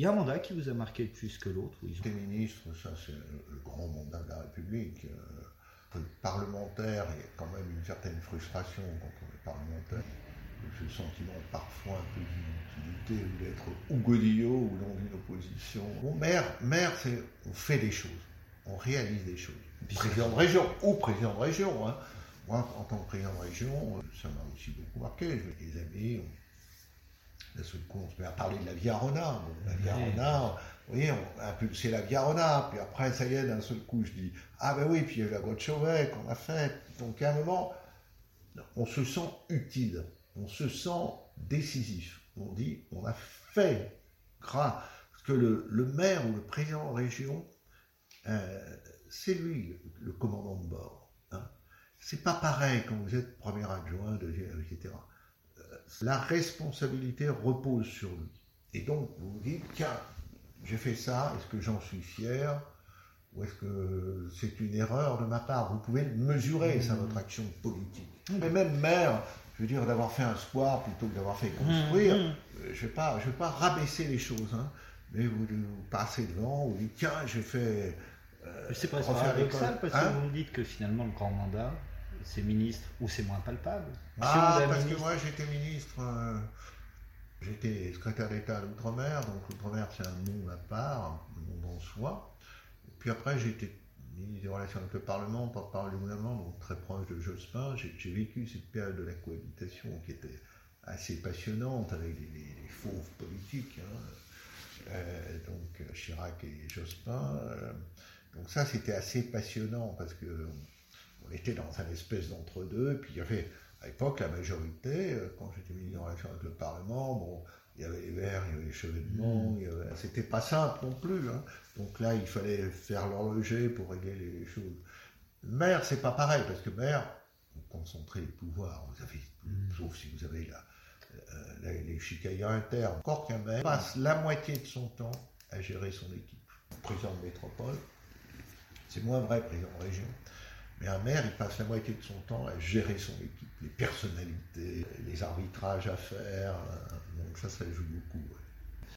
Il y a un mandat qui vous a marqué plus que l'autre Les ministres, ça c'est le grand mandat de la République. Euh, le parlementaire, il y a quand même une certaine frustration quand on est parlementaire. Ce sentiment parfois un peu d'inutilité ou d'être ou godillot ou dans une opposition. Bon, maire, maire c'est on fait des choses, on réalise des choses. Président de région ou président de région. Hein. Moi, en tant que président de région, euh, ça m'a aussi beaucoup marqué. J'ai des amis, d'un seul coup, on se met à parler de la Via Rona. la Via Rona, vous voyez, on a impulsé la Via Rona. Puis après, ça y est, d'un seul coup, je dis Ah ben oui, puis il y a eu la Grotte Chauvet qu'on a faite. Donc à un moment, on se sent utile, on se sent décisif. On dit On a fait grâce. Parce que le, maire ou le président de région, euh, c'est lui le, commandant de bord. Hein. C'est pas pareil quand vous êtes premier adjoint, deuxième, etc la responsabilité repose sur lui. Et donc, vous vous dites, tiens, j'ai fait ça, est-ce que j'en suis fier Ou est-ce que c'est une erreur de ma part? Vous pouvez mesurer, ça, votre action politique. Mais même maire, je veux dire, d'avoir fait un square plutôt que d'avoir fait construire, mmh, mmh. Euh, je ne vais, pas, vais pas rabaisser les choses, hein. mais vous, passez devant, vous dites, tiens, j'ai fait... Euh, c'est presque paradoxal, parce que hein vous me dites que finalement, le grand mandat, c'est ministre ou c'est moins palpable Ah, parce que moi j'étais ministre, euh, j'étais secrétaire d'État à l'Outre-mer, donc l'Outre-mer c'est un monde à part, un monde en soi. puis après j'étais ministre des Relations avec le Parlement, porte-parole du gouvernement, donc très proche de Jospin. J'ai vécu cette période de la cohabitation qui était assez passionnante avec les, fauves politiques, hein. euh, donc Chirac et Jospin. Euh, donc ça c'était assez passionnant parce que on était dans un espèce d'entre-deux, puis il y avait à l'époque la majorité, euh, quand j'étais mis en relation avec le Parlement, bon, il y avait les Verts, il y avait les Chevènements, mmh. c'était pas simple non plus. Hein. Donc là, il fallait faire l'horloger pour régler les choses. Maire, c'est pas pareil, parce que maire, vous concentrez le pouvoir, vous avez, mmh. sauf si vous avez la, euh, les chicailles internes. Encore qu'un maire passe la moitié de son temps à gérer son équipe. Président de métropole, c'est moins vrai président de région. Mais un maire, il passe la moitié de son temps à gérer son équipe, les personnalités, les arbitrages à faire. Euh, donc ça, ça joue beaucoup.